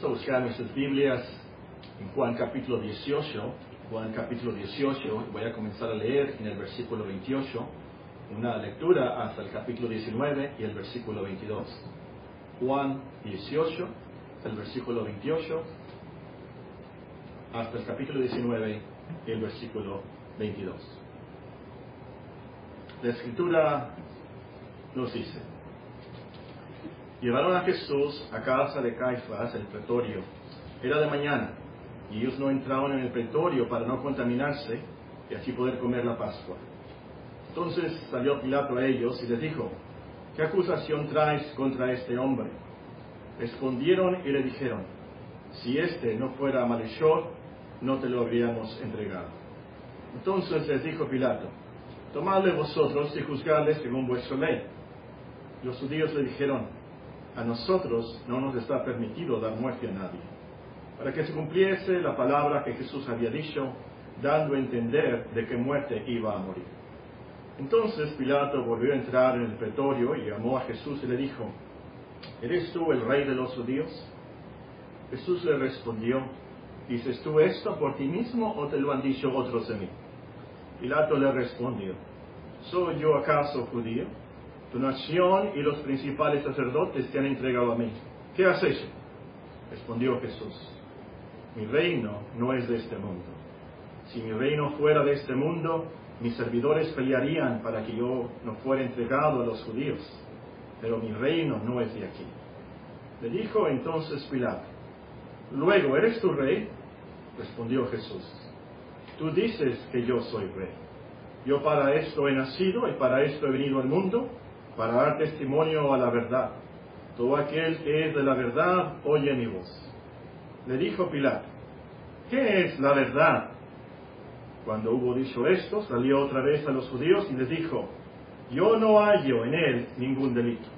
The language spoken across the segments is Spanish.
Vamos a buscar nuestras Biblias en Juan capítulo 18. Juan capítulo 18, voy a comenzar a leer en el versículo 28, una lectura hasta el capítulo 19 y el versículo 22. Juan 18, el versículo 28, hasta el capítulo 19 y el versículo 22. La escritura nos dice, llevaron a Jesús a casa de Caifás, el pretorio. Era de mañana y ellos no entraban en el pretorio para no contaminarse y así poder comer la Pascua. Entonces salió Pilato a ellos y les dijo, ¿qué acusación traes contra este hombre? Respondieron y le dijeron, si este no fuera malhechor, no te lo habríamos entregado. Entonces les dijo Pilato, tomadle vosotros y juzgadle según vuestra ley. Los judíos le dijeron, a nosotros no nos está permitido dar muerte a nadie para que se cumpliese la palabra que Jesús había dicho, dando a entender de qué muerte iba a morir. Entonces Pilato volvió a entrar en el pretorio y llamó a Jesús y le dijo, ¿eres tú el rey de los judíos? Jesús le respondió, ¿dices tú esto por ti mismo o te lo han dicho otros de mí? Pilato le respondió, ¿soy yo acaso judío? Tu nación y los principales sacerdotes te han entregado a mí. ¿Qué has hecho? Respondió Jesús, mi reino no es de este mundo. Si mi reino fuera de este mundo, mis servidores pelearían para que yo no fuera entregado a los judíos, pero mi reino no es de aquí. Le dijo entonces Pilato, luego, ¿eres tu rey? Respondió Jesús, tú dices que yo soy rey. Yo para esto he nacido y para esto he venido al mundo, para dar testimonio a la verdad. Todo aquel que es de la verdad oye mi voz. Le dijo Pilato, ¿qué es la verdad? Cuando hubo dicho esto, salió otra vez a los judíos y les dijo, yo no hallo en él ningún delito.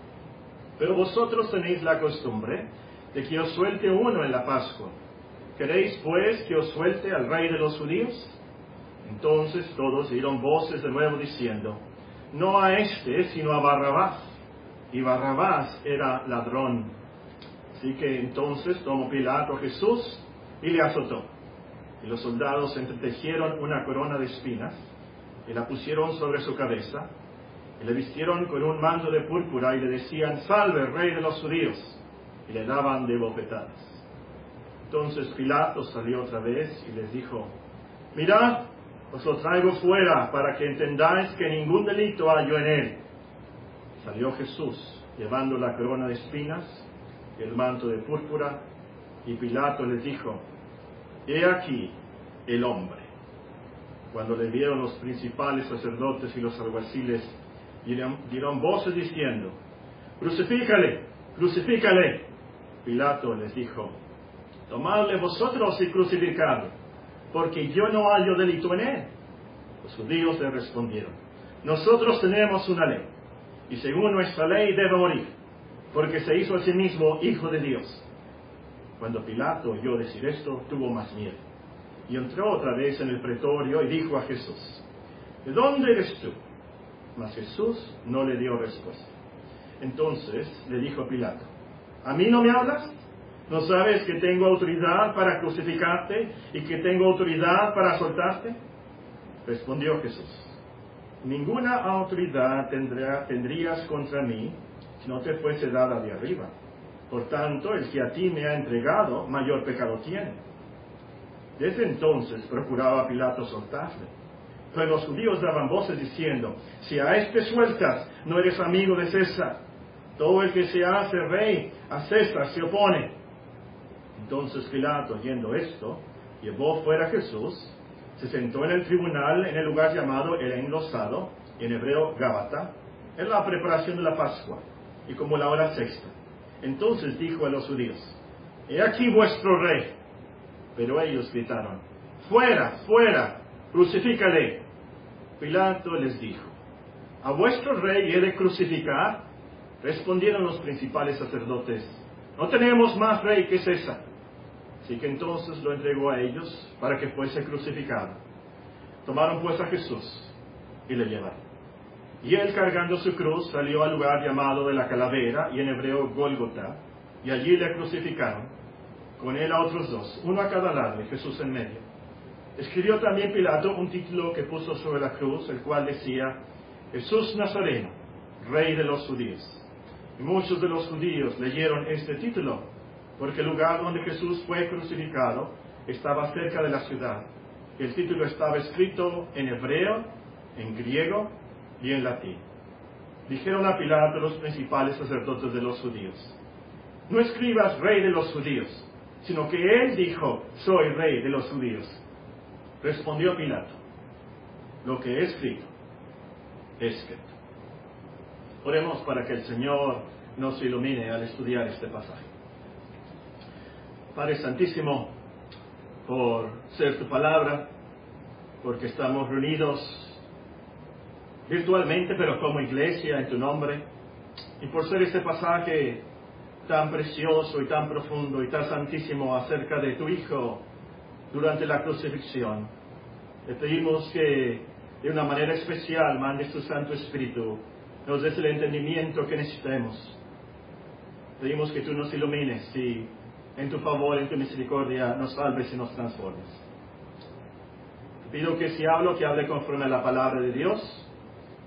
Pero vosotros tenéis la costumbre de que os suelte uno en la Pascua. ¿Queréis pues que os suelte al rey de los judíos? Entonces todos dieron voces de nuevo diciendo, no a este, sino a Barrabás. Y Barrabás era ladrón. Así que entonces tomó Pilato a Jesús y le azotó. Y los soldados entretejieron una corona de espinas y la pusieron sobre su cabeza y le vistieron con un mando de púrpura y le decían, salve, rey de los judíos, y le daban de bofetadas. Entonces Pilato salió otra vez y les dijo, mirad, os lo traigo fuera para que entendáis que ningún delito hallo en él. Salió Jesús llevando la corona de espinas el manto de púrpura, y Pilato les dijo, he aquí el hombre. Cuando le vieron los principales sacerdotes y los alguaciles, dieron, voces diciendo, crucifícale, crucifícale. Pilato les dijo, tomadle vosotros y crucificadle, porque yo no hallo delito en él. Los judíos le respondieron, nosotros tenemos una ley, y según nuestra ley debe morir, porque se hizo a sí mismo hijo de Dios. Cuando Pilato oyó decir esto, tuvo más miedo, y entró otra vez en el pretorio y dijo a Jesús, ¿de dónde eres tú? Mas Jesús no le dio respuesta. Entonces le dijo a Pilato, ¿a mí no me hablas? ¿No sabes que tengo autoridad para crucificarte y que tengo autoridad para soltarte? Respondió Jesús, ninguna autoridad tendrá, tendrías contra mí si no te fuese dada de arriba. Por tanto, el que a ti me ha entregado, mayor pecado tiene. Desde entonces procuraba Pilato soltarle. Pero los judíos daban voces diciendo, si a este sueltas, no eres amigo de César. Todo el que se hace rey a César se opone. Entonces Pilato, oyendo esto, llevó fuera a Jesús, se sentó en el tribunal en el lugar llamado el enlosado, en hebreo Gábata, en la preparación de la Pascua, y como la hora sexta. Entonces dijo a los judíos, He aquí vuestro rey. Pero ellos gritaron, Fuera, fuera, crucifícale. Pilato les dijo, ¿A vuestro rey he de crucificar? Respondieron los principales sacerdotes, No tenemos más rey que César. Así que entonces lo entregó a ellos para que fuese crucificado. Tomaron pues a Jesús y le llevaron. Y él cargando su cruz salió al lugar llamado de la calavera y en hebreo Gólgota, y allí le crucificaron, con él a otros dos, uno a cada lado y Jesús en medio. Escribió también Pilato un título que puso sobre la cruz, el cual decía, Jesús Nazareno, Rey de los judíos. Y muchos de los judíos leyeron este título, porque el lugar donde Jesús fue crucificado estaba cerca de la ciudad. El título estaba escrito en hebreo, en griego y en latín. Dijeron a Pilato los principales sacerdotes de los judíos, no escribas rey de los judíos, sino que él dijo, soy rey de los judíos. Respondió Pilato, lo que he escrito, es escrito. Oremos para que el Señor nos ilumine al estudiar este pasaje. Padre Santísimo, por ser tu palabra, porque estamos reunidos virtualmente, pero como iglesia en tu nombre, y por ser este pasaje tan precioso y tan profundo y tan santísimo acerca de tu Hijo durante la crucifixión. Te pedimos que de una manera especial mandes tu Santo Espíritu, nos des el entendimiento que necesitemos. Pedimos que tú nos ilumines y en tu favor, en tu misericordia, nos salves y nos transformes. Te pido que si hablo, que hable conforme a la palabra de Dios,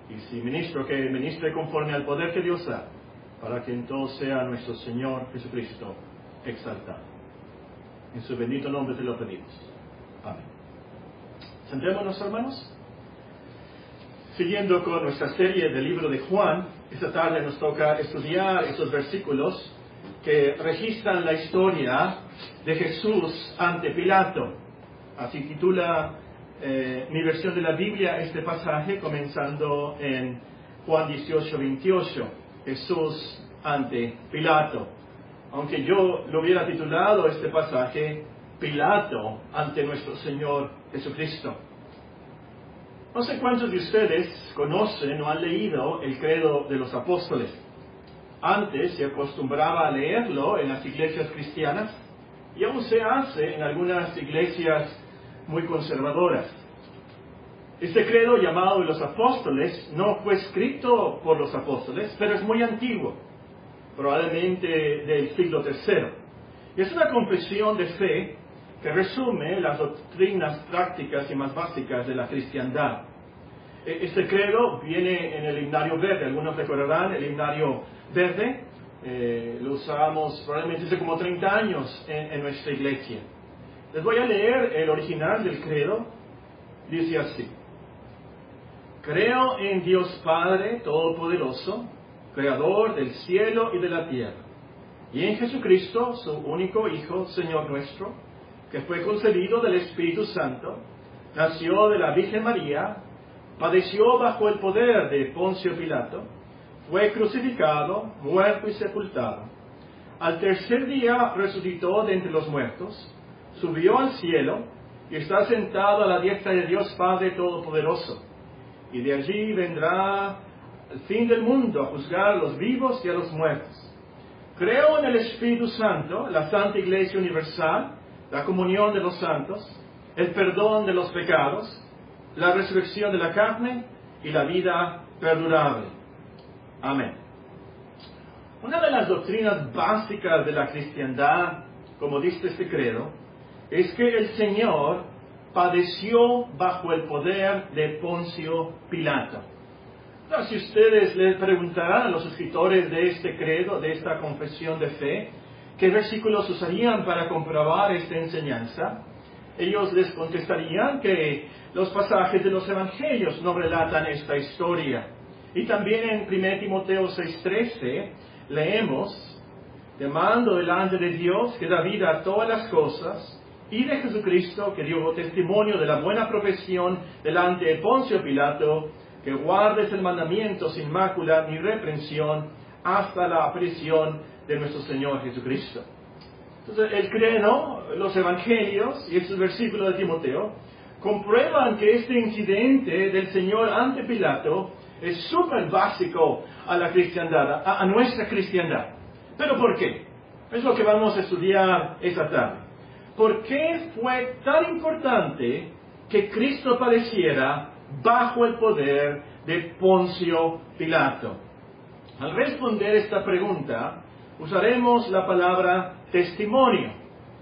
y si ministro, que ministre conforme al poder que Dios da para que en todo sea nuestro Señor Jesucristo exaltado. En su bendito nombre te lo pedimos. Amén. Sentémonos, hermanos. Siguiendo con nuestra serie del libro de Juan, esta tarde nos toca estudiar estos versículos que registran la historia de Jesús ante Pilato. Así titula eh, mi versión de la Biblia este pasaje, comenzando en Juan 18, 28. Jesús ante Pilato. Aunque yo lo hubiera titulado este pasaje, Pilato ante nuestro Señor Jesucristo. No sé cuántos de ustedes conocen o han leído el credo de los apóstoles. Antes se acostumbraba a leerlo en las iglesias cristianas y aún se hace en algunas iglesias muy conservadoras. Este credo llamado de los apóstoles no fue escrito por los apóstoles, pero es muy antiguo, probablemente del siglo III. Y es una confesión de fe que resume las doctrinas prácticas y más básicas de la cristiandad. E, este credo viene en el himnario verde, algunos recordarán el himnario verde, eh, lo usábamos probablemente hace como 30 años en, en nuestra iglesia. Les voy a leer el original del credo, dice así. Creo en Dios Padre Todopoderoso, Creador del cielo y de la tierra, y en Jesucristo, su único Hijo, Señor nuestro, que fue concebido del Espíritu Santo, nació de la Virgen María, padeció bajo el poder de Poncio Pilato, fue crucificado, muerto y sepultado. Al tercer día resucitó de entre los muertos, subió al cielo y está sentado a la diestra de Dios Padre Todopoderoso y de allí vendrá el fin del mundo a juzgar a los vivos y a los muertos. Creo en el Espíritu Santo, la Santa Iglesia Universal, la comunión de los santos, el perdón de los pecados, la resurrección de la carne y la vida perdurable. Amén. Una de las doctrinas básicas de la cristiandad, como dice este credo, es que el Señor padeció bajo el poder de Poncio Pilato. si ustedes les preguntarán a los escritores de este credo, de esta confesión de fe, qué versículos usarían para comprobar esta enseñanza, ellos les contestarían que los pasajes de los evangelios no relatan esta historia. Y también en 1 Timoteo 6:13 leemos, demando delante de Dios que da vida a todas las cosas, y de Jesucristo, que dio testimonio de la buena profesión delante de Poncio Pilato, que guardes el mandamiento sin mácula ni reprensión hasta la aparición de nuestro Señor Jesucristo. Entonces, el credo, los evangelios y estos versículos de Timoteo comprueban que este incidente del Señor ante Pilato es súper básico a la cristiandad, a, a nuestra cristiandad. ¿Pero por qué? Es lo que vamos a estudiar esta tarde. ¿por qué fue tan importante que Cristo padeciera bajo el poder de Poncio Pilato? Al responder esta pregunta, usaremos la palabra testimonio.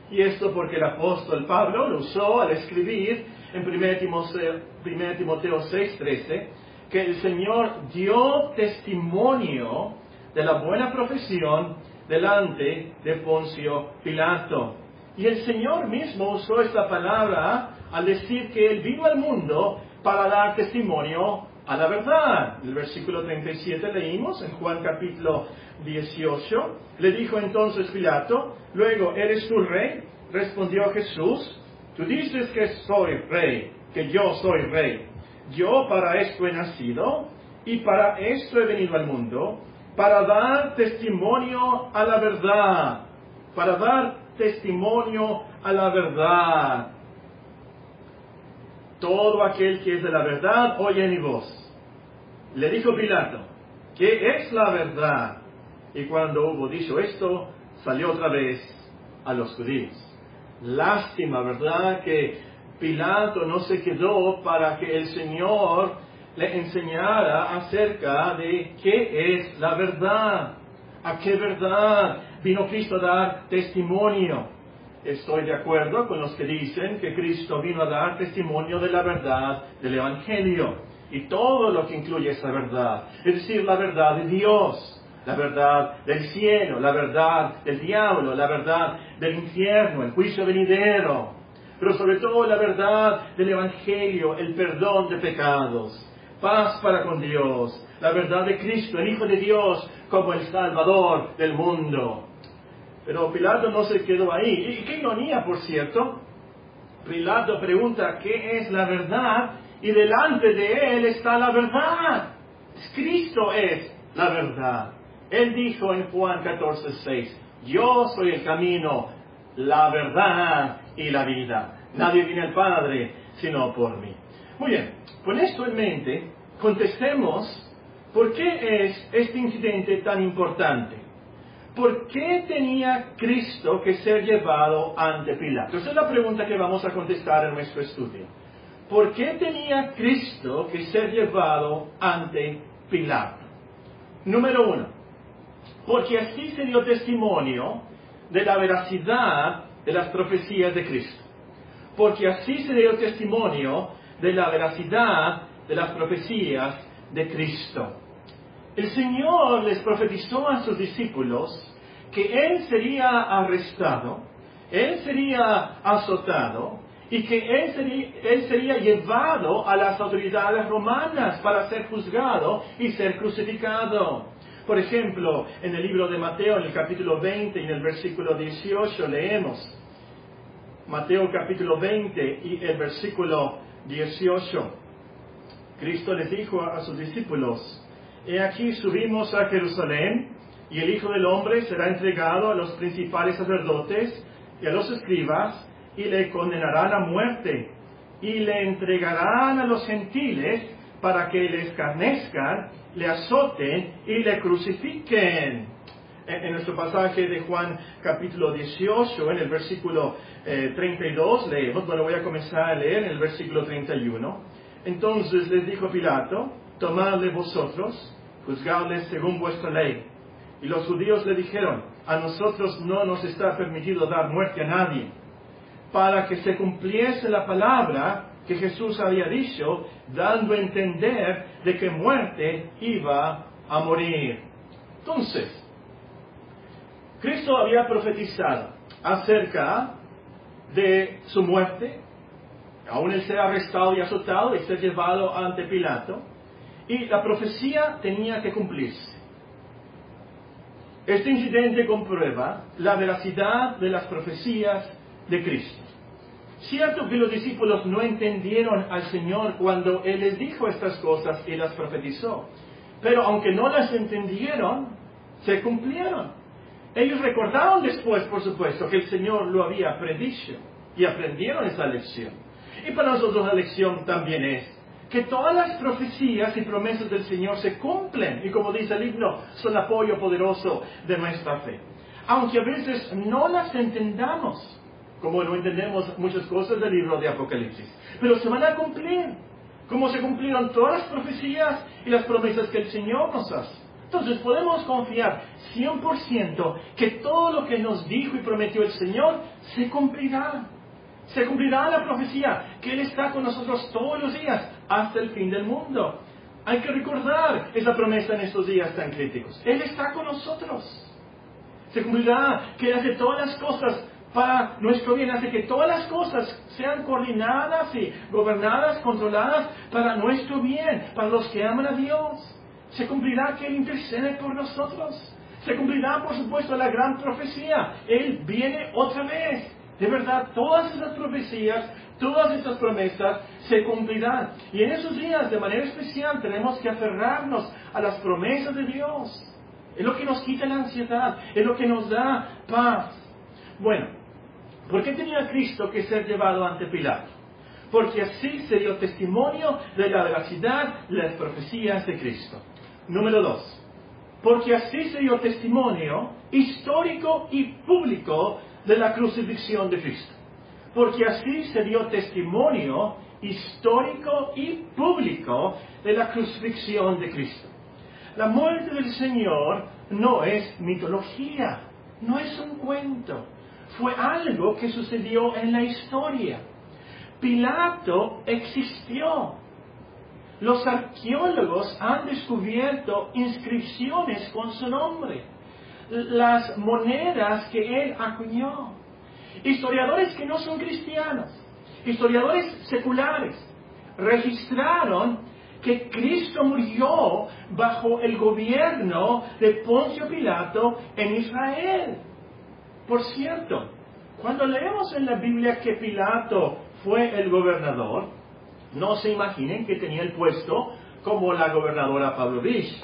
Y esto porque el apóstol Pablo lo usó al escribir en 1 Timoteo, 1 Timoteo 6:13, que el Señor dio testimonio de la buena profesión delante de Poncio Pilato. Y el Señor mismo usó esta palabra al decir que Él vino al mundo para dar testimonio a la verdad. El versículo 37 leímos en Juan capítulo 18, le dijo entonces Pilato, luego, ¿eres tú rey? Respondió Jesús, tú dices que soy rey, que yo soy rey. Yo para esto he nacido y para esto he venido al mundo, para dar testimonio a la verdad, para dar testimonio a la verdad. Todo aquel que es de la verdad oye mi voz. Le dijo Pilato, ¿qué es la verdad? Y cuando hubo dicho esto, salió otra vez a los judíos. Lástima, ¿verdad? Que Pilato no se quedó para que el Señor le enseñara acerca de qué es la verdad, a qué verdad vino Cristo a dar testimonio. Estoy de acuerdo con los que dicen que Cristo vino a dar testimonio de la verdad del Evangelio y todo lo que incluye esa verdad, es decir, la verdad de Dios la verdad del cielo, la verdad del diablo, la verdad del infierno, el juicio venidero, pero sobre todo la verdad del Evangelio, el perdón de pecados, paz para con Dios, la verdad de Cristo, el Hijo de Dios, como el Salvador del mundo. Pero Pilato no se quedó ahí. Y qué ironía, por cierto. Pilato pregunta qué es la verdad y delante de él está la verdad. Cristo es la verdad. Él dijo en Juan 14, 6, yo soy el camino, la verdad y la vida. Nadie viene al Padre sino por mí. Muy bien, con esto en mente, contestemos por qué es este incidente tan importante. ¿Por qué tenía Cristo que ser llevado ante Pilato? Esa es la pregunta que vamos a contestar en nuestro estudio. ¿Por qué tenía Cristo que ser llevado ante Pilato? Número uno, porque así se dio testimonio de la veracidad de las profecías de Cristo. Porque así se dio testimonio de la veracidad de las profecías de Cristo. El Señor les profetizó a sus discípulos que Él sería arrestado, Él sería azotado y que él sería, él sería llevado a las autoridades romanas para ser juzgado y ser crucificado. Por ejemplo, en el libro de Mateo, en el capítulo 20 y en el versículo 18, leemos, Mateo capítulo 20 y el versículo 18, Cristo les dijo a sus discípulos, He aquí subimos a Jerusalén y el Hijo del Hombre será entregado a los principales sacerdotes y a los escribas y le condenarán a muerte y le entregarán a los gentiles para que le escarnezcan, le azoten y le crucifiquen. En, nuestro pasaje de Juan capítulo 18, en el versículo 32, eh, leemos, bueno, voy a comenzar a leer en el versículo 31. Entonces les dijo Pilato, tomadle vosotros, juzgadles según vuestra ley. Y los judíos le dijeron, a nosotros no nos está permitido dar muerte a nadie, para que se cumpliese la palabra que Jesús había dicho, dando a entender de que muerte iba a morir. Entonces, Cristo había profetizado acerca de su muerte, aún él ser arrestado y azotado y ser llevado ante Pilato, y la profecía tenía que cumplirse. Este incidente comprueba la veracidad de las profecías de Cristo. Cierto que los discípulos no entendieron al Señor cuando Él les dijo estas cosas y las profetizó. Pero aunque no las entendieron, se cumplieron. Ellos recordaron después, por supuesto, que el Señor lo había predicho y aprendieron esa lección. Y para nosotros la lección también es que todas las profecías y promesas del Señor se cumplen y como dice el himno, son apoyo poderoso de nuestra fe. Aunque a veces no las entendamos, como no entendemos muchas cosas del libro de Apocalipsis. Pero se van a cumplir, como se cumplieron todas las profecías y las promesas que el Señor nos hace. Entonces podemos confiar 100% que todo lo que nos dijo y prometió el Señor se cumplirá. Se cumplirá la profecía, que Él está con nosotros todos los días hasta el fin del mundo. Hay que recordar esa promesa en estos días tan críticos. Él está con nosotros. Se cumplirá que Él hace todas las cosas para nuestro bien, hace que todas las cosas sean coordinadas y gobernadas, controladas para nuestro bien, para los que aman a Dios. Se cumplirá que Él intercede por nosotros. Se cumplirá, por supuesto, la gran profecía. Él viene otra vez. De verdad, todas esas profecías, todas estas promesas se cumplirán. Y en esos días, de manera especial, tenemos que aferrarnos a las promesas de Dios. Es lo que nos quita la ansiedad, es lo que nos da paz. Bueno, ¿por qué tenía Cristo que ser llevado ante Pilato? Porque así se dio testimonio de la veracidad de las profecías de Cristo. Número dos, porque así se dio testimonio histórico y público de la crucifixión de Cristo. Porque así se dio testimonio histórico y público de la crucifixión de Cristo. La muerte del Señor no es mitología, no es un cuento, fue algo que sucedió en la historia. Pilato existió. Los arqueólogos han descubierto inscripciones con su nombre las monedas que él acuñó. Historiadores que no son cristianos, historiadores seculares, registraron que Cristo murió bajo el gobierno de Poncio Pilato en Israel. Por cierto, cuando leemos en la Biblia que Pilato fue el gobernador, no se imaginen que tenía el puesto como la gobernadora Pablo Rich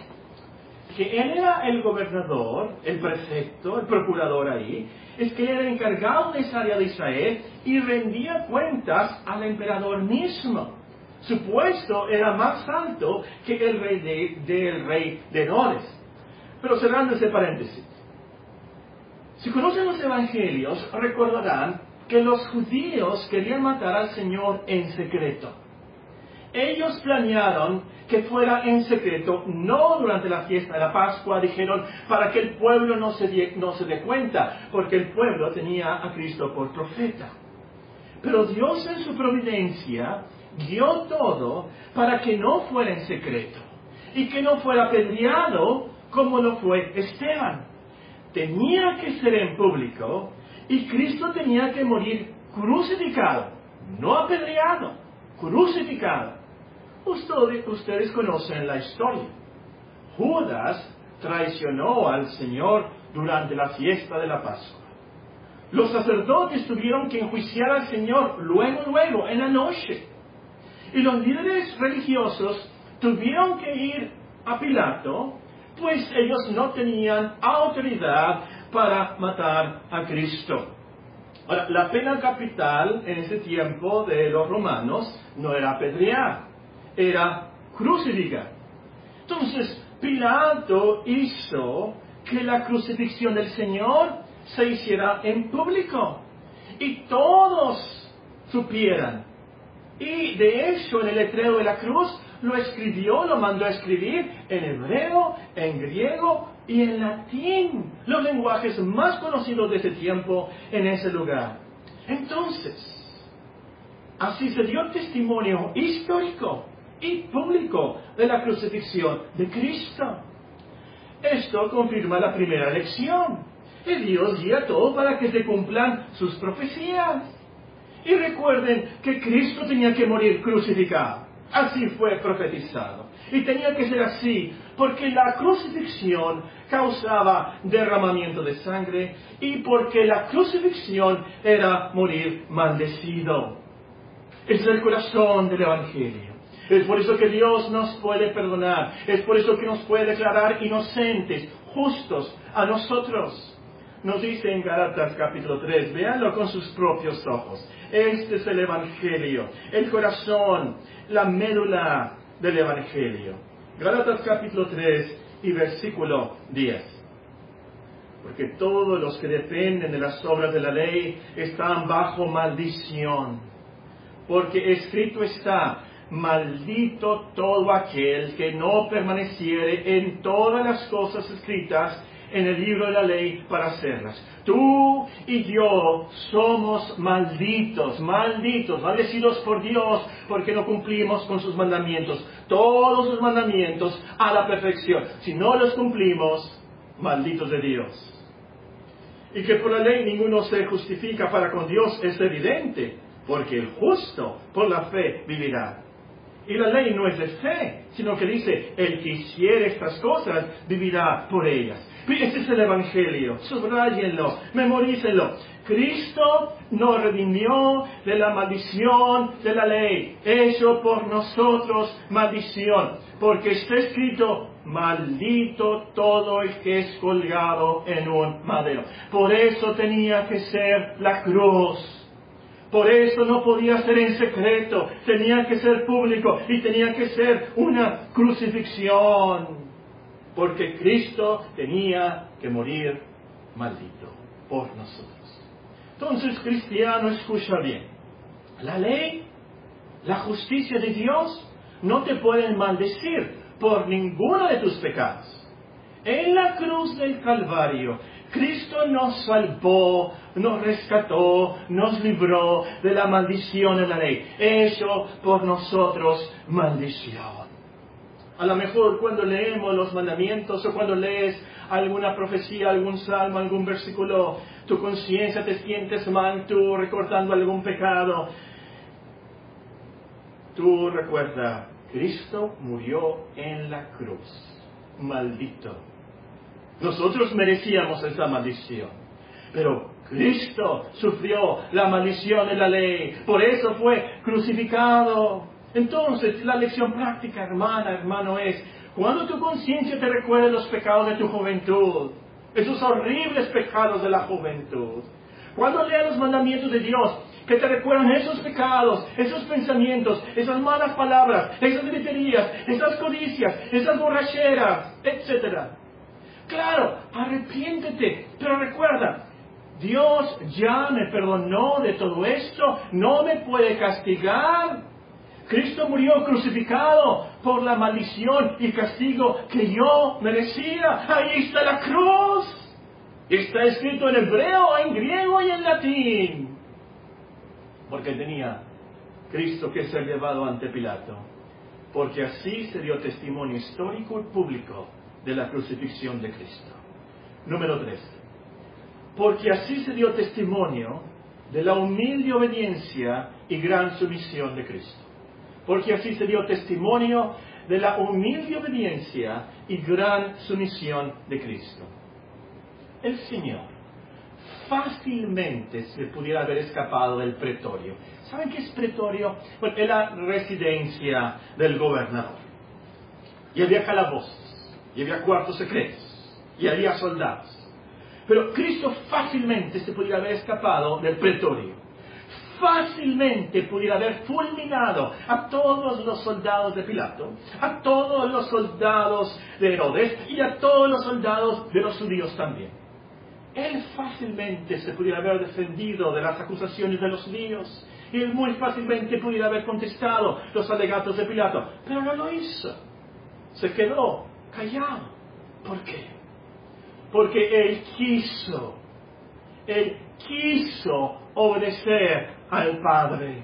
que él era el gobernador, el prefecto, el procurador ahí, es que era encargado de esa área de Israel y rendía cuentas al emperador mismo. Su puesto era más alto que el rey de, del rey de Herodes. Pero cerrando ese paréntesis, si conocen los evangelios, recordarán que los judíos querían matar al Señor en secreto. Ellos planearon que fuera en secreto, no durante la fiesta de la Pascua, dijeron, para que el pueblo no se, no se dé cuenta, porque el pueblo tenía a Cristo por profeta. Pero Dios en su providencia dio todo para que no fuera en secreto y que no fuera apedreado como lo fue Esteban. Tenía que ser en público y Cristo tenía que morir crucificado, no apedreado, crucificado. Ustedes, conocen la historia. Judas traicionó al Señor durante la fiesta de la Pascua. Los sacerdotes tuvieron que enjuiciar al Señor luego, luego, en la noche. Y los líderes religiosos tuvieron que ir a Pilato, pues ellos no tenían autoridad para matar a Cristo. Ahora, la pena capital en ese tiempo de los romanos no era apedrear, era crucificar. Entonces, Pilato hizo que la crucifixión del Señor se hiciera en público y todos supieran. Y de hecho, en el letrero de la cruz lo escribió, lo mandó a escribir en hebreo, en griego y en latín, los lenguajes más conocidos de ese tiempo en ese lugar. Entonces, así se dio testimonio histórico y público de la crucifixión de Cristo. Esto confirma la primera lección. Que Dios guía todo para que se cumplan sus profecías. Y recuerden que Cristo tenía que morir crucificado. Así fue profetizado. Y tenía que ser así, porque la crucifixión causaba derramamiento de sangre y porque la crucifixión era morir maldecido. Es el corazón del Evangelio. Es por eso que Dios nos puede perdonar. Es por eso que nos puede declarar inocentes, justos a nosotros. Nos dice en Galatas capítulo 3, véanlo con sus propios ojos. Este es el Evangelio, el corazón, la médula del Evangelio. Galatas capítulo 3 y versículo 10 porque todos los que dependen de las obras de la ley están bajo maldición. Porque escrito está, maldito todo aquel que no permaneciere en todas las cosas escritas en el libro de la ley para hacerlas. Tú y yo somos malditos, malditos, maldecidos por Dios porque no cumplimos con sus mandamientos, todos sus mandamientos a la perfección. Si no los cumplimos, malditos de Dios. Y que por la ley ninguno se justifica para con Dios es evidente, porque el justo por la fe vivirá. Y la ley no es de fe, sino que dice, el que hiciere estas cosas vivirá por ellas. Este es el Evangelio, subrayenlo, memorícenlo. Cristo nos redimió de la maldición de la ley, hecho por nosotros maldición, porque está escrito, maldito todo el que es colgado en un madero. Por eso tenía que ser la cruz. Por eso no podía ser en secreto, tenía que ser público y tenía que ser una crucifixión. Porque Cristo tenía que morir maldito por nosotros. Entonces, cristiano, escucha bien. La ley, la justicia de Dios, no te pueden maldecir por ninguno de tus pecados. En la cruz del Calvario, Cristo nos salvó, nos rescató, nos libró de la maldición de la ley, hecho por nosotros maldición. A lo mejor cuando leemos los mandamientos o cuando lees alguna profecía, algún salmo, algún versículo, tu conciencia te sientes mal, tú recordando algún pecado. Tú recuerda, Cristo murió en la cruz, maldito. Nosotros merecíamos esa maldición, pero Cristo sufrió la maldición de la ley, por eso fue crucificado. Entonces, la lección práctica, hermana, hermano, es, cuando tu conciencia te recuerde los pecados de tu juventud, esos horribles pecados de la juventud, cuando leas los mandamientos de Dios, que te recuerdan esos pecados, esos pensamientos, esas malas palabras, esas griterías, esas codicias, esas borracheras, etc. Claro, arrepiéntete, pero recuerda, Dios ya me perdonó de todo esto, no me puede castigar. Cristo murió crucificado por la maldición y castigo que yo merecía. Ahí está la cruz. Está escrito en hebreo, en griego y en latín. Porque tenía Cristo que ser llevado ante Pilato. Porque así se dio testimonio histórico y público de la crucifixión de Cristo. Número 3. Porque así se dio testimonio de la humilde obediencia y gran sumisión de Cristo. Porque así se dio testimonio de la humilde obediencia y gran sumisión de Cristo el Señor fácilmente se pudiera haber escapado del pretorio. ¿Saben qué es pretorio? Bueno, es la residencia del gobernador. Y había calabozos, y había cuartos secretos, y había soldados. Pero Cristo fácilmente se pudiera haber escapado del pretorio. Fácilmente pudiera haber fulminado a todos los soldados de Pilato, a todos los soldados de Herodes y a todos los soldados de los judíos también él fácilmente se pudiera haber defendido de las acusaciones de los líos. Y él muy fácilmente pudiera haber contestado los alegatos de Pilato. Pero no lo hizo. Se quedó callado. ¿Por qué? Porque él quiso. Él quiso obedecer al Padre.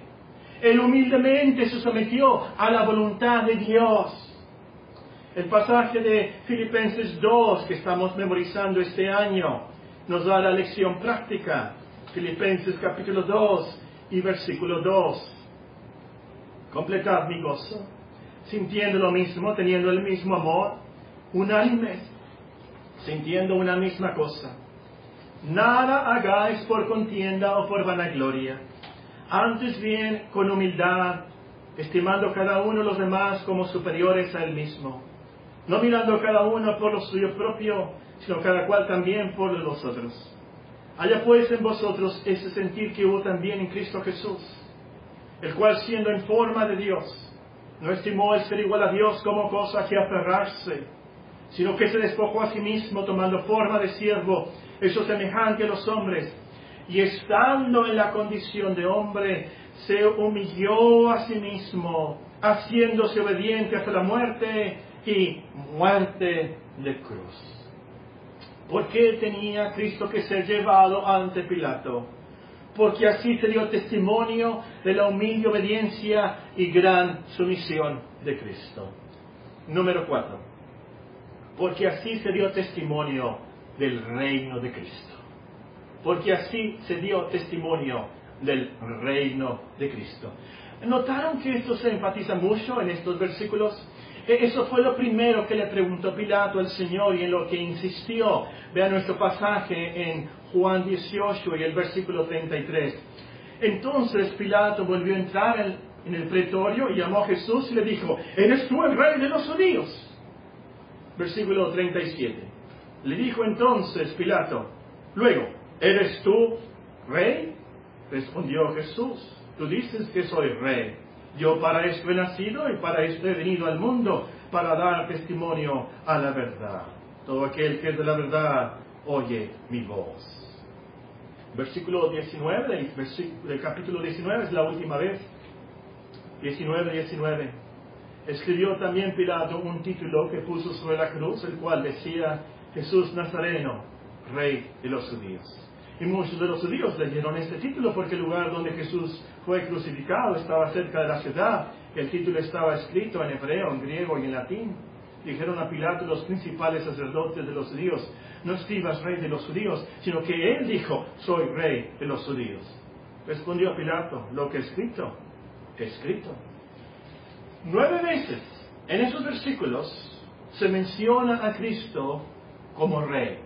Él humildemente se sometió a la voluntad de Dios. El pasaje de Filipenses 2 que estamos memorizando este año nos da la lección práctica. Filipenses capítulo 2 y versículo 2. Completad mi gozo, sintiendo lo mismo, teniendo el mismo amor, unánimes, sintiendo una misma cosa. Nada hagáis por contienda o por vanagloria, antes bien con humildad, estimando cada uno los demás como superiores a él mismo, no mirando cada uno por lo suyo propio, sino cada cual también por los otros. Haya pues en vosotros ese sentir que hubo también en Cristo Jesús, el cual siendo en forma de Dios, no estimó el ser igual a Dios como cosa que aferrarse, sino que se despojó a sí mismo tomando forma de siervo, eso semejante a los hombres, y estando en la condición de hombre, se humilló a sí mismo haciéndose obediente hasta la muerte y muerte de cruz. ¿Por qué tenía Cristo que ser llevado ante Pilato? Porque así se dio testimonio de la humilde obediencia y gran sumisión de Cristo. Número cuatro. Porque así se dio testimonio del reino de Cristo. Porque así se dio testimonio del reino de Cristo. ¿Notaron que esto se enfatiza mucho en estos versículos? E, eso fue lo primero que le preguntó Pilato al Señor y en lo que insistió. Vean nuestro pasaje en Juan 18 y el versículo 33. Entonces Pilato volvió a entrar en el pretorio y llamó a Jesús y le dijo, ¿eres tú el rey de los judíos? Versículo 37. Le dijo entonces Pilato, luego, ¿eres tú rey? Respondió Jesús, tú dices que soy rey. Yo para esto he nacido y para esto he venido al mundo, para dar testimonio a la verdad. Todo aquel que es de la verdad, oye mi voz. Versículo 19 del, capítulo 19 es la última vez. 19, 19. Escribió también Pilato un título que puso sobre la cruz, el cual decía Jesús Nazareno, Rey de los judíos. Y muchos de los judíos leyeron este título porque el lugar donde Jesús fue crucificado estaba cerca de la ciudad. El título estaba escrito en hebreo, en griego y en latín. Dijeron a Pilato los principales sacerdotes de los judíos, no escribas rey de los judíos, sino que él dijo, soy rey de los judíos. Respondió Pilato, lo que he escrito, escrito. Nueve veces en esos versículos se menciona a Cristo como rey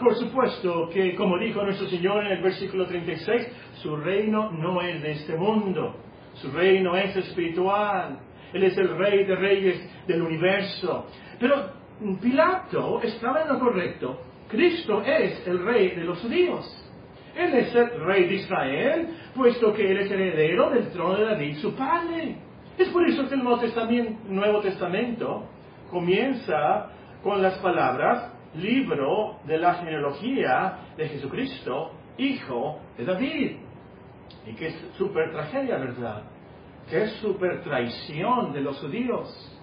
por supuesto que, como dijo nuestro Señor en el versículo 36, su reino no es de este mundo, su reino es espiritual, Él es el rey de reyes del universo. Pero Pilato estaba en lo correcto, Cristo es el rey de los judíos. Él es el rey de Israel, puesto que Él es heredero del trono de David, su padre. Es por eso que el Nuevo Testamento comienza con las palabras, libro de la genealogía de Jesucristo, hijo de David. Y que es súper tragedia, ¿verdad? Que es súper traición de los judíos.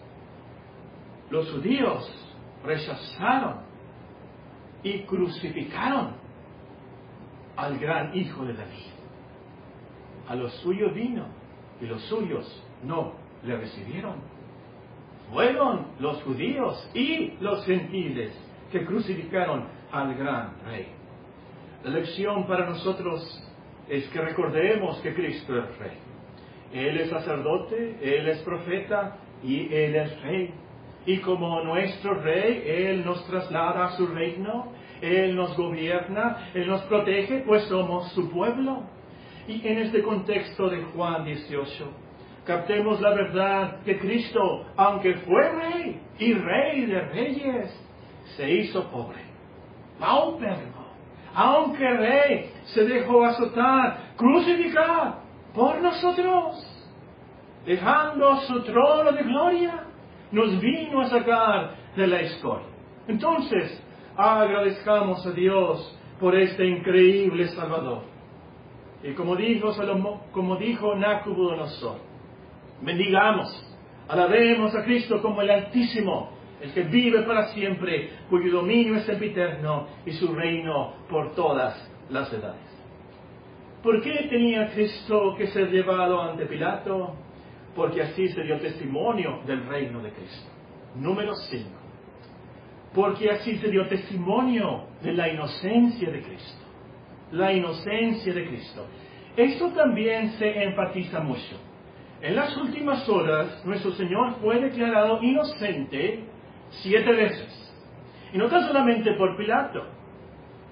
Los judíos rechazaron y crucificaron al gran hijo de David. A los suyos vino y los suyos no le recibieron. Fueron los judíos y los gentiles que crucificaron al gran rey. La lección para nosotros es que recordemos que Cristo es rey. Él es sacerdote, Él es profeta y Él es rey. Y como nuestro rey, Él nos traslada a su reino, Él nos gobierna, Él nos protege, pues somos su pueblo. Y en este contexto de Juan 18, captemos la verdad que Cristo, aunque fue rey y rey de reyes, se hizo pobre, paupérrimo, aunque rey se dejó azotar, crucificar por nosotros, dejando su trono de gloria, nos vino a sacar de la historia. Entonces, agradezcamos a Dios por este increíble Salvador. Y como dijo, Salomón, como dijo bendigamos, alabemos a Cristo como el Altísimo, el que vive para siempre, cuyo dominio es eterno y su reino por todas las edades. ¿Por qué tenía Cristo que ser llevado ante Pilato? Porque así se dio testimonio del reino de Cristo. Número 5. Porque así se dio testimonio de la inocencia de Cristo. La inocencia de Cristo. Esto también se enfatiza mucho. En las últimas horas, nuestro Señor fue declarado inocente siete veces. Y no tan solamente por Pilato,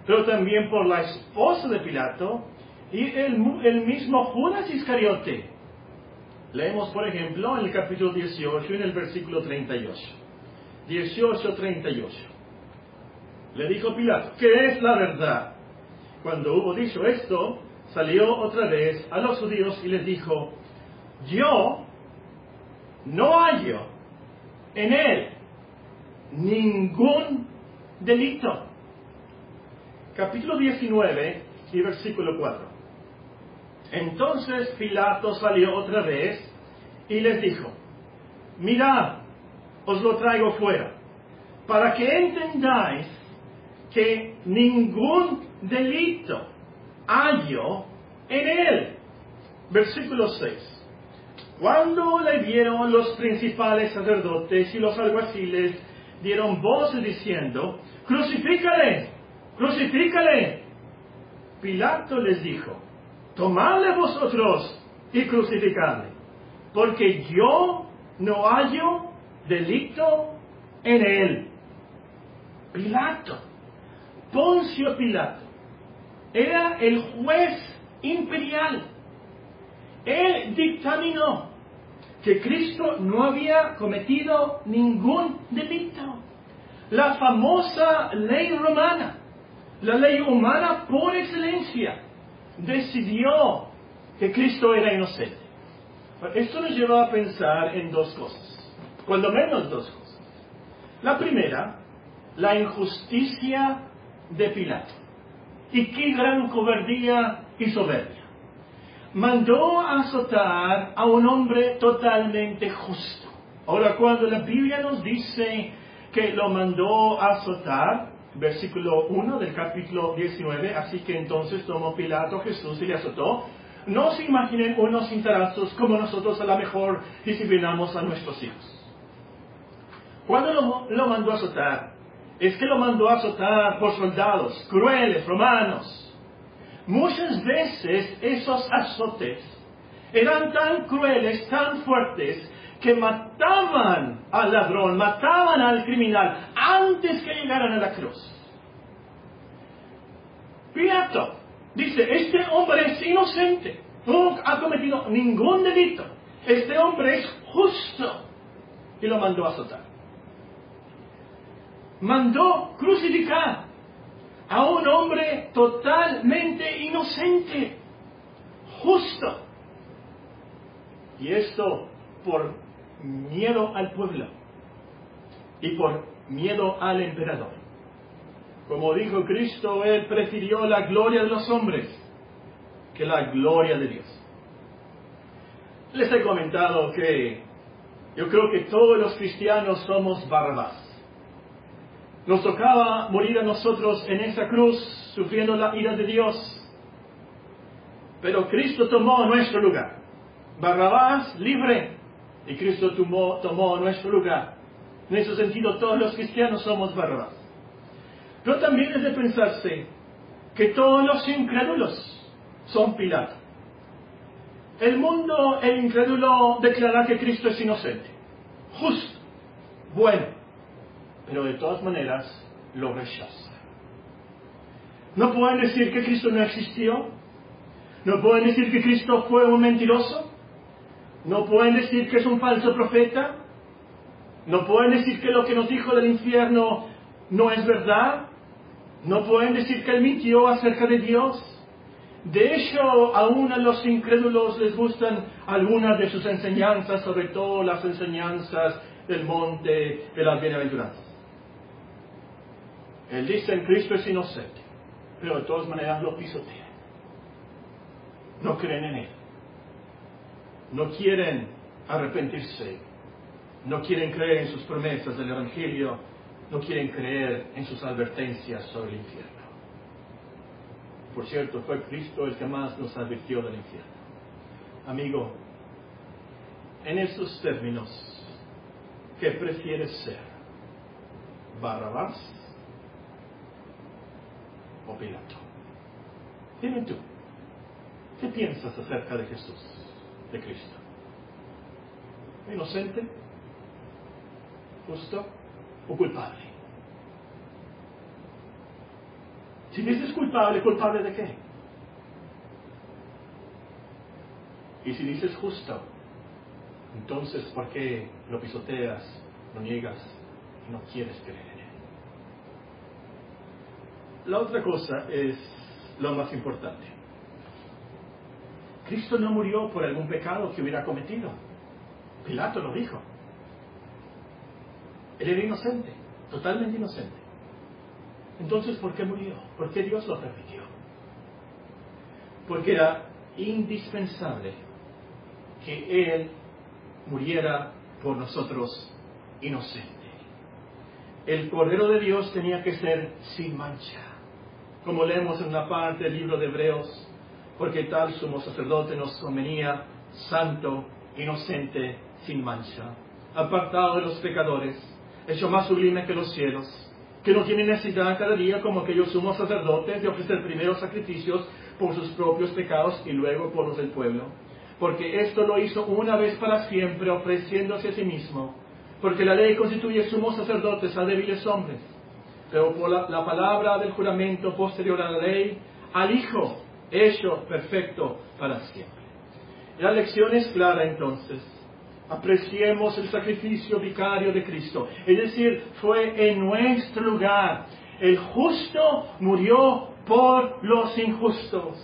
pero también por la esposa de Pilato y el, mismo Judas Iscariote. Leemos, por ejemplo, en el capítulo 18, en el versículo 38. 18, 38. Le dijo Pilato, ¿qué es la verdad? Cuando hubo dicho esto, salió otra vez a los judíos y les dijo, yo no hallo en él ningún delito. Capítulo 19 y versículo 4. Entonces Pilato salió otra vez y les dijo, mirad, os lo traigo fuera, para que entendáis que ningún delito hallo en él. Versículo 6. Cuando le vieron los principales sacerdotes y los alguaciles, dieron voces diciendo, crucifícale, crucifícale. Pilato les dijo, tomadle vosotros y crucificadle, porque yo no hallo delito en él. Pilato, Poncio Pilato, era el juez imperial. Él dictaminó que Cristo no había cometido ningún delito. La famosa ley romana, la ley humana por excelencia, decidió que Cristo era inocente. Esto nos lleva a pensar en dos cosas, cuando menos dos cosas. La primera, la injusticia de Pilato. Y qué gran cobardía y soberbia. Mandó azotar a un hombre totalmente justo. Ahora, cuando la Biblia nos dice que lo mandó azotar, versículo 1 del capítulo 19, así que entonces tomó Pilato a Jesús y le azotó, no se imaginen unos cintarazos como nosotros a lo mejor disciplinamos a nuestros hijos. Cuando lo, lo mandó a azotar, es que lo mandó a azotar por soldados crueles, romanos. Muchas veces esos azotes eran tan crueles, tan fuertes, que mataban al ladrón, mataban al criminal antes que llegaran a la cruz. Pilato dice, este hombre es inocente, no ha cometido ningún delito, este hombre es justo, y lo mandó a azotar. Mandó crucificar a un hombre totalmente inocente, justo. Y esto por miedo al pueblo y por miedo al emperador. Como dijo Cristo, Él prefirió la gloria de los hombres que la gloria de Dios. Les he comentado que yo creo que todos los cristianos somos Barrabás. Nos tocaba morir a nosotros en esa cruz, sufriendo la ira de Dios. Pero Cristo tomó nuestro lugar. Barrabás libre y Cristo tomó, tomó nuestro lugar. En ese sentido, todos los cristianos somos Barrabás. Pero también es de pensarse que todos los incrédulos son Pilato. El mundo, el incrédulo, declara que Cristo es inocente, justo, bueno pero de todas maneras lo rechaza. No pueden decir que Cristo no existió. No pueden decir que Cristo fue un mentiroso. No pueden decir que es un falso profeta. No pueden decir que lo que nos dijo del infierno no es verdad. No pueden decir que él mintió acerca de Dios. De hecho, aún a los incrédulos les gustan algunas de sus enseñanzas, sobre todo las enseñanzas del monte de las bienaventuranzas. Él dice en Cristo es inocente, pero de todas maneras lo pisotean. No creen en Él. No quieren arrepentirse. No quieren creer en sus promesas del Evangelio. No quieren creer en sus advertencias sobre el infierno. Por cierto, fue Cristo el que más nos advirtió del infierno. Amigo, en estos términos, ¿qué prefieres ser? ¿Barrabás o Pilato. Dime tú, ¿qué piensas acerca de Jesús, de Cristo? ¿Inocente? ¿Justo? ¿O culpable? Si dices culpable, ¿culpable de qué? Y si dices justo, entonces ¿por qué lo pisoteas, lo niegas y no quieres creer? La otra cosa es lo más importante. Cristo no murió por algún pecado que hubiera cometido. Pilato lo dijo. Él era inocente, totalmente inocente. Entonces, ¿por qué murió? ¿Por qué Dios lo permitió? Porque era indispensable que Él muriera por nosotros inocente. El Cordero de Dios tenía que ser sin mancha, como leemos en una parte del libro de Hebreos, porque tal sumo sacerdote nos convenía santo, inocente, sin mancha, apartado de los pecadores, hecho más sublime que los cielos, que no tiene necesidad cada día como aquellos sumos sacerdotes de ofrecer primeros sacrificios por sus propios pecados y luego por los del pueblo, porque esto lo hizo una vez para siempre ofreciéndose a sí mismo, porque la ley constituye sumos sacerdotes a débiles hombres, pero por la, la palabra del juramento posterior a la ley, al Hijo, hecho perfecto para siempre. La lección es clara entonces. Apreciemos el sacrificio vicario de Cristo. Es decir, fue en nuestro lugar. El justo murió por los injustos.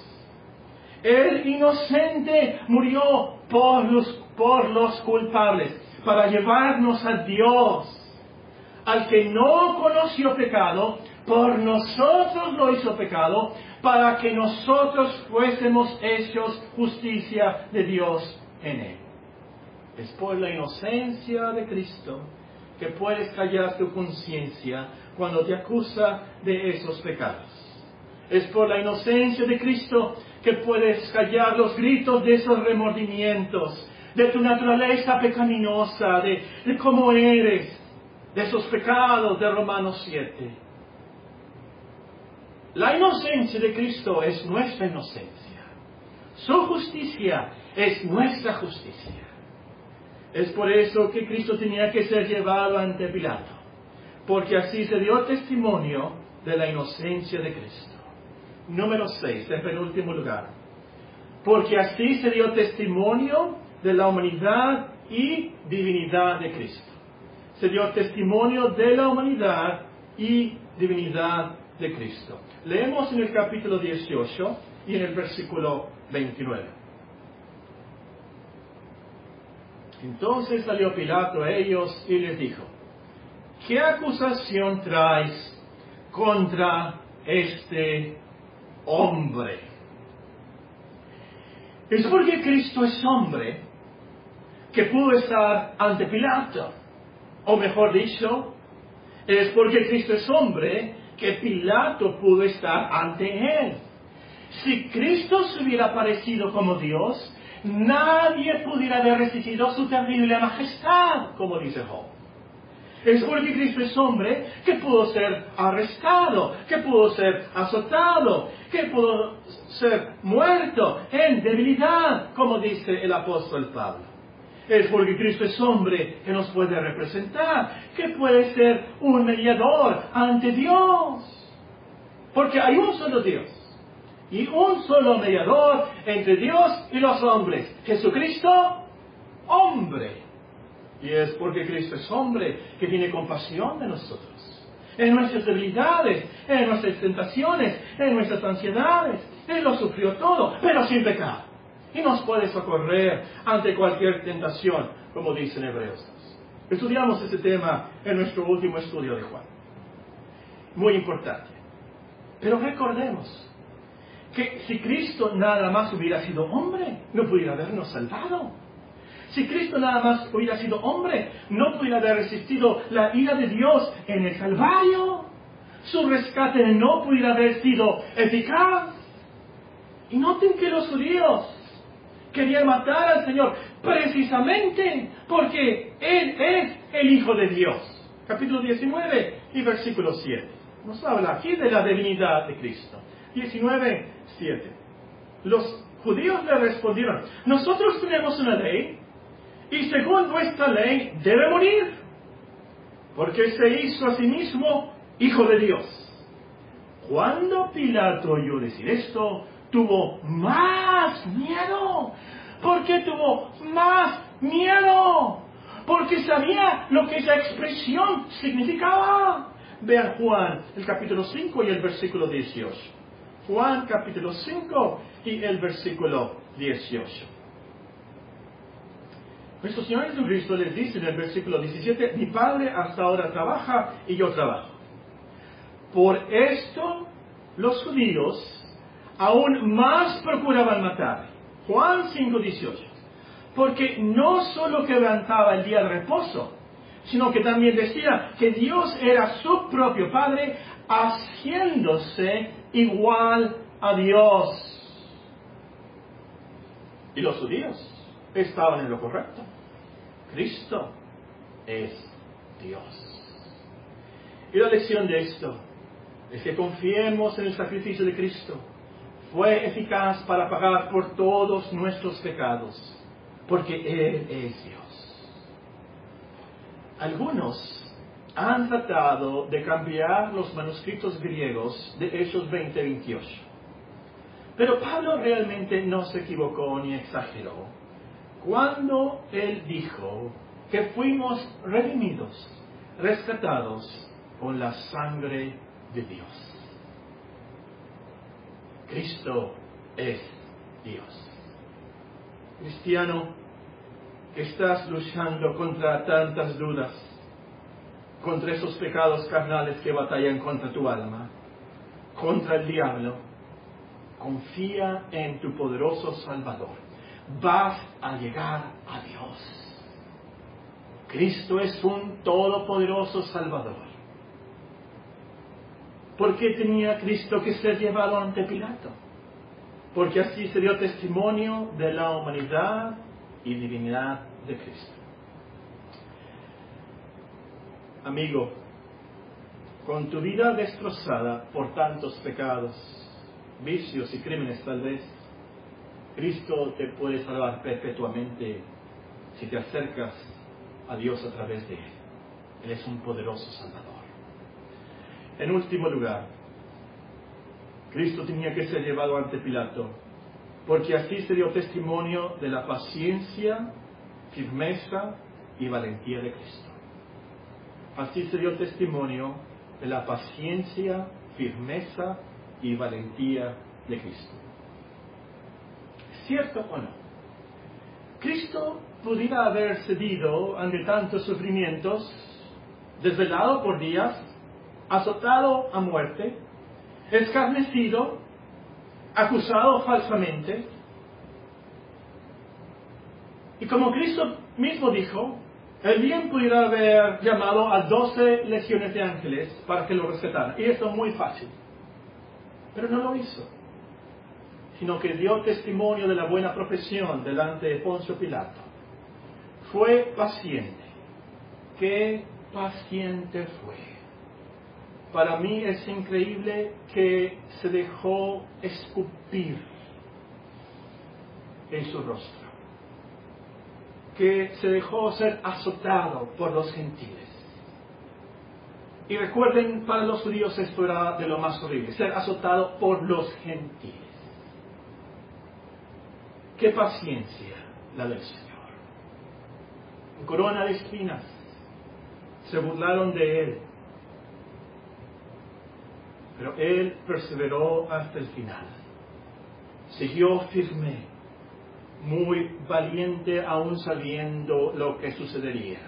El inocente murió por los, por los culpables, para llevarnos a Dios. Al que no conoció pecado, por nosotros lo hizo pecado, para que nosotros fuésemos hechos justicia de Dios en él. Es por la inocencia de Cristo que puedes callar tu conciencia cuando te acusa de esos pecados. Es por la inocencia de Cristo que puedes callar los gritos de esos remordimientos, de tu naturaleza pecaminosa, de, de cómo eres, de esos pecados de Romanos 7. La inocencia de Cristo es nuestra inocencia. Su justicia es nuestra justicia. Es por eso que Cristo tenía que ser llevado ante Pilato, porque así se dio testimonio de la inocencia de Cristo. Número 6, en penúltimo lugar. Porque así se dio testimonio de la humanidad y divinidad de Cristo. Se dio testimonio de la humanidad y divinidad de Cristo. Leemos en el capítulo 18 y en el versículo 29. Entonces salió Pilato a ellos y les dijo, ¿qué acusación traes contra este hombre? Es porque Cristo es hombre que pudo estar ante Pilato. O mejor dicho, es porque Cristo es hombre que Pilato pudo estar ante él. Si Cristo se hubiera aparecido como Dios, nadie pudiera haber resistido su terrible majestad, como dice Job. Es porque Cristo es hombre que pudo ser arrestado, que pudo ser azotado, que pudo ser muerto en debilidad, como dice el apóstol Pablo. Es porque Cristo es hombre que nos puede representar, que puede ser un mediador ante Dios. Porque hay un solo Dios y un solo mediador entre Dios y los hombres. Jesucristo, hombre. Y es porque Cristo es hombre que tiene compasión de nosotros. En nuestras debilidades, en nuestras tentaciones, en nuestras ansiedades. Él lo sufrió todo, pero sin pecado y nos puede socorrer ante cualquier tentación, como dice en Hebreos Estudiamos ese tema en nuestro último estudio de Juan. Muy importante. Pero recordemos que si Cristo nada más hubiera sido hombre, no pudiera habernos salvado. Si Cristo nada más hubiera sido hombre, no pudiera haber resistido la ira de Dios en el Calvario. Su rescate no pudiera haber sido eficaz. Y noten que los judíos querían matar al Señor precisamente porque Él es el Hijo de Dios. Capítulo 19 y versículo 7. Nos habla aquí de la divinidad de Cristo. 19, 7. Los judíos le respondieron, nosotros tenemos una ley y según nuestra ley debe morir porque se hizo a sí mismo Hijo de Dios. Cuando Pilato oyó decir esto, tuvo más miedo. ¿Por qué tuvo más miedo? Porque sabía lo que esa expresión significaba. Vean Juan, el capítulo 5 y el versículo 18. Juan capítulo 5 y el versículo 18. Nuestro Señor Jesucristo les dice en el versículo 17, mi Padre hasta ahora trabaja y yo trabajo. Por esto los judíos aún más procuraban matar. Juan 5:18. porque no solo quebrantaba el día de reposo, sino que también decía que Dios era su propio Padre, haciéndose igual a Dios. Y los judíos estaban en lo correcto. Cristo es Dios. Y la lección de esto es que confiemos en el sacrificio de Cristo. Fue eficaz para pagar por todos nuestros pecados, porque Él es Dios. Algunos han tratado de cambiar los manuscritos griegos de Hechos 20-28. Pero Pablo realmente no se equivocó ni exageró cuando él dijo que fuimos redimidos, rescatados con la sangre de Dios. Cristo es Dios. Cristiano, estás luchando contra tantas dudas, contra esos pecados carnales que batallan contra tu alma, contra el diablo. Confía en tu poderoso Salvador. Vas a llegar a Dios. Cristo es un todopoderoso Salvador. ¿Por qué tenía Cristo que ser llevado ante Pilato? Porque así se dio testimonio de la humanidad y divinidad de Cristo. Amigo, con tu vida destrozada por tantos pecados, vicios y crímenes tal vez, Cristo te puede salvar perpetuamente si te acercas a Dios a través de Él. Él es un poderoso Salvador. En último lugar, Cristo tenía que ser llevado ante Pilato, porque así se dio testimonio de la paciencia, firmeza y valentía de Cristo. Así se dio testimonio de la paciencia, firmeza y valentía de Cristo. ¿Cierto o no? Cristo pudiera haber cedido ante tantos sufrimientos, desvelado por días, azotado a muerte, escarnecido, acusado falsamente. Y como Cristo mismo dijo, el bien pudiera haber llamado a doce legiones de ángeles para que lo rescataran. Y eso es muy fácil. Pero no lo hizo. Sino que dio testimonio de la buena profesión delante de Poncio Pilato. Fue paciente. Qué paciente fue para mí es increíble que se dejó escupir en su rostro, que se dejó ser azotado por los gentiles. Y recuerden, para los judíos esto era de lo más horrible, ser azotado por los gentiles. Qué paciencia la del Señor. corona de espinas. Se burlaron de él pero él perseveró hasta el final. Siguió firme, muy valiente aún sabiendo lo que sucedería.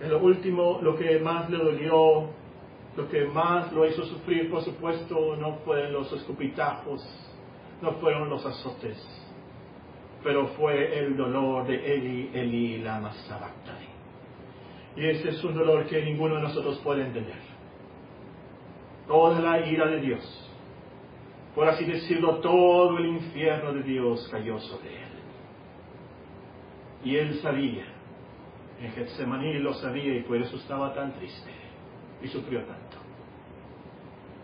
En lo último, lo que más le dolió, lo que más lo hizo sufrir, por supuesto, no fueron los escupitajos, no fueron los azotes, pero fue el dolor de Eli, Eli, sabachthani. Y ese es un dolor que ninguno de nosotros puede entender toda la ira de Dios. Por así decirlo, todo el infierno de Dios cayó sobre él. Y él sabía, en Getsemaní lo sabía y por eso estaba tan triste y sufrió tanto.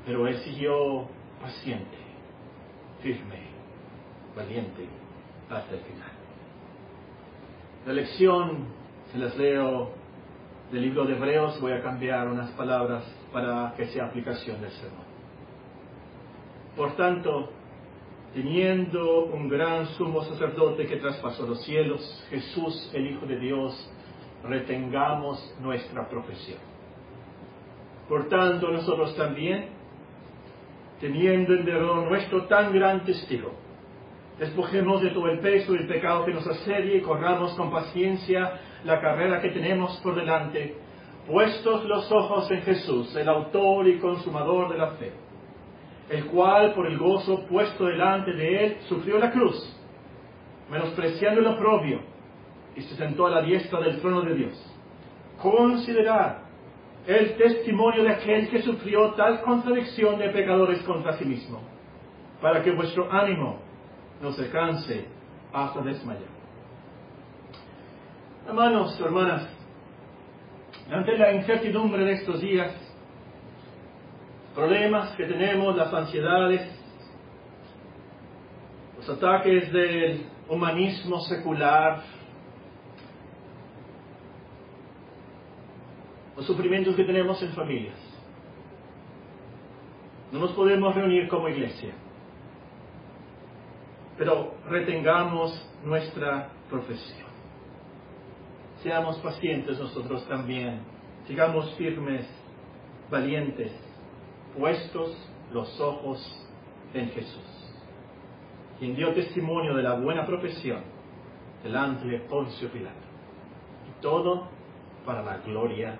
Pero él siguió paciente, firme, valiente hasta el final. La lección, se las leo del libro de Hebreos, voy a cambiar unas palabras para que sea aplicación del sermón. Por tanto, teniendo un gran sumo sacerdote que traspasó los cielos, Jesús, el Hijo de Dios, retengamos nuestra profesión. Por tanto, nosotros también, teniendo en derredor nuestro tan gran testigo, despojemos de todo el peso y el pecado que nos asedia y corramos con paciencia la carrera que tenemos por delante puestos los ojos en Jesús, el autor y consumador de la fe, el cual por el gozo puesto delante de él sufrió la cruz, menospreciando el oprobio, y se sentó a la diestra del trono de Dios. Considerad el testimonio de aquel que sufrió tal contradicción de pecadores contra sí mismo, para que vuestro ánimo no se canse hasta desmayar. Hermanos, hermanas, ante la incertidumbre de estos días, problemas que tenemos, las ansiedades, los ataques del humanismo secular, los sufrimientos que tenemos en familias. No nos podemos reunir como iglesia, pero retengamos nuestra profesión. Seamos pacientes nosotros también, sigamos firmes, valientes, puestos los ojos en Jesús, quien dio testimonio de la buena profesión delante de Poncio Pilato. Y todo para la gloria